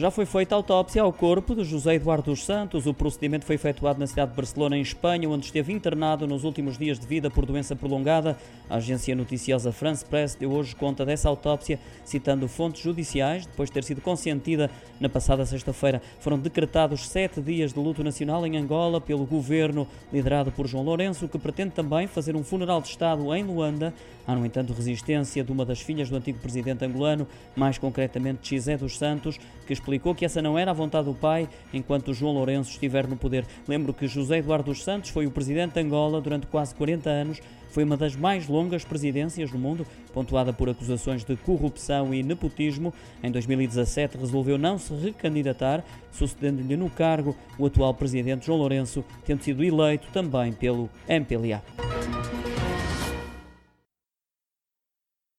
Já foi feita autópsia ao corpo de José Eduardo dos Santos. O procedimento foi efetuado na cidade de Barcelona, em Espanha, onde esteve internado nos últimos dias de vida por doença prolongada. A agência noticiosa France Press deu hoje conta dessa autópsia, citando fontes judiciais. Depois de ter sido consentida na passada sexta-feira, foram decretados sete dias de luto nacional em Angola pelo governo liderado por João Lourenço, que pretende também fazer um funeral de Estado em Luanda. Há, no entanto, resistência de uma das filhas do antigo presidente angolano, mais concretamente Xizé dos Santos, que explicou que essa não era a vontade do pai enquanto João Lourenço estiver no poder. Lembro que José Eduardo dos Santos foi o presidente de Angola durante quase 40 anos, foi uma das mais longas presidências do mundo, pontuada por acusações de corrupção e nepotismo. Em 2017 resolveu não se recandidatar, sucedendo-lhe no cargo o atual presidente João Lourenço, tendo sido eleito também pelo MPLA.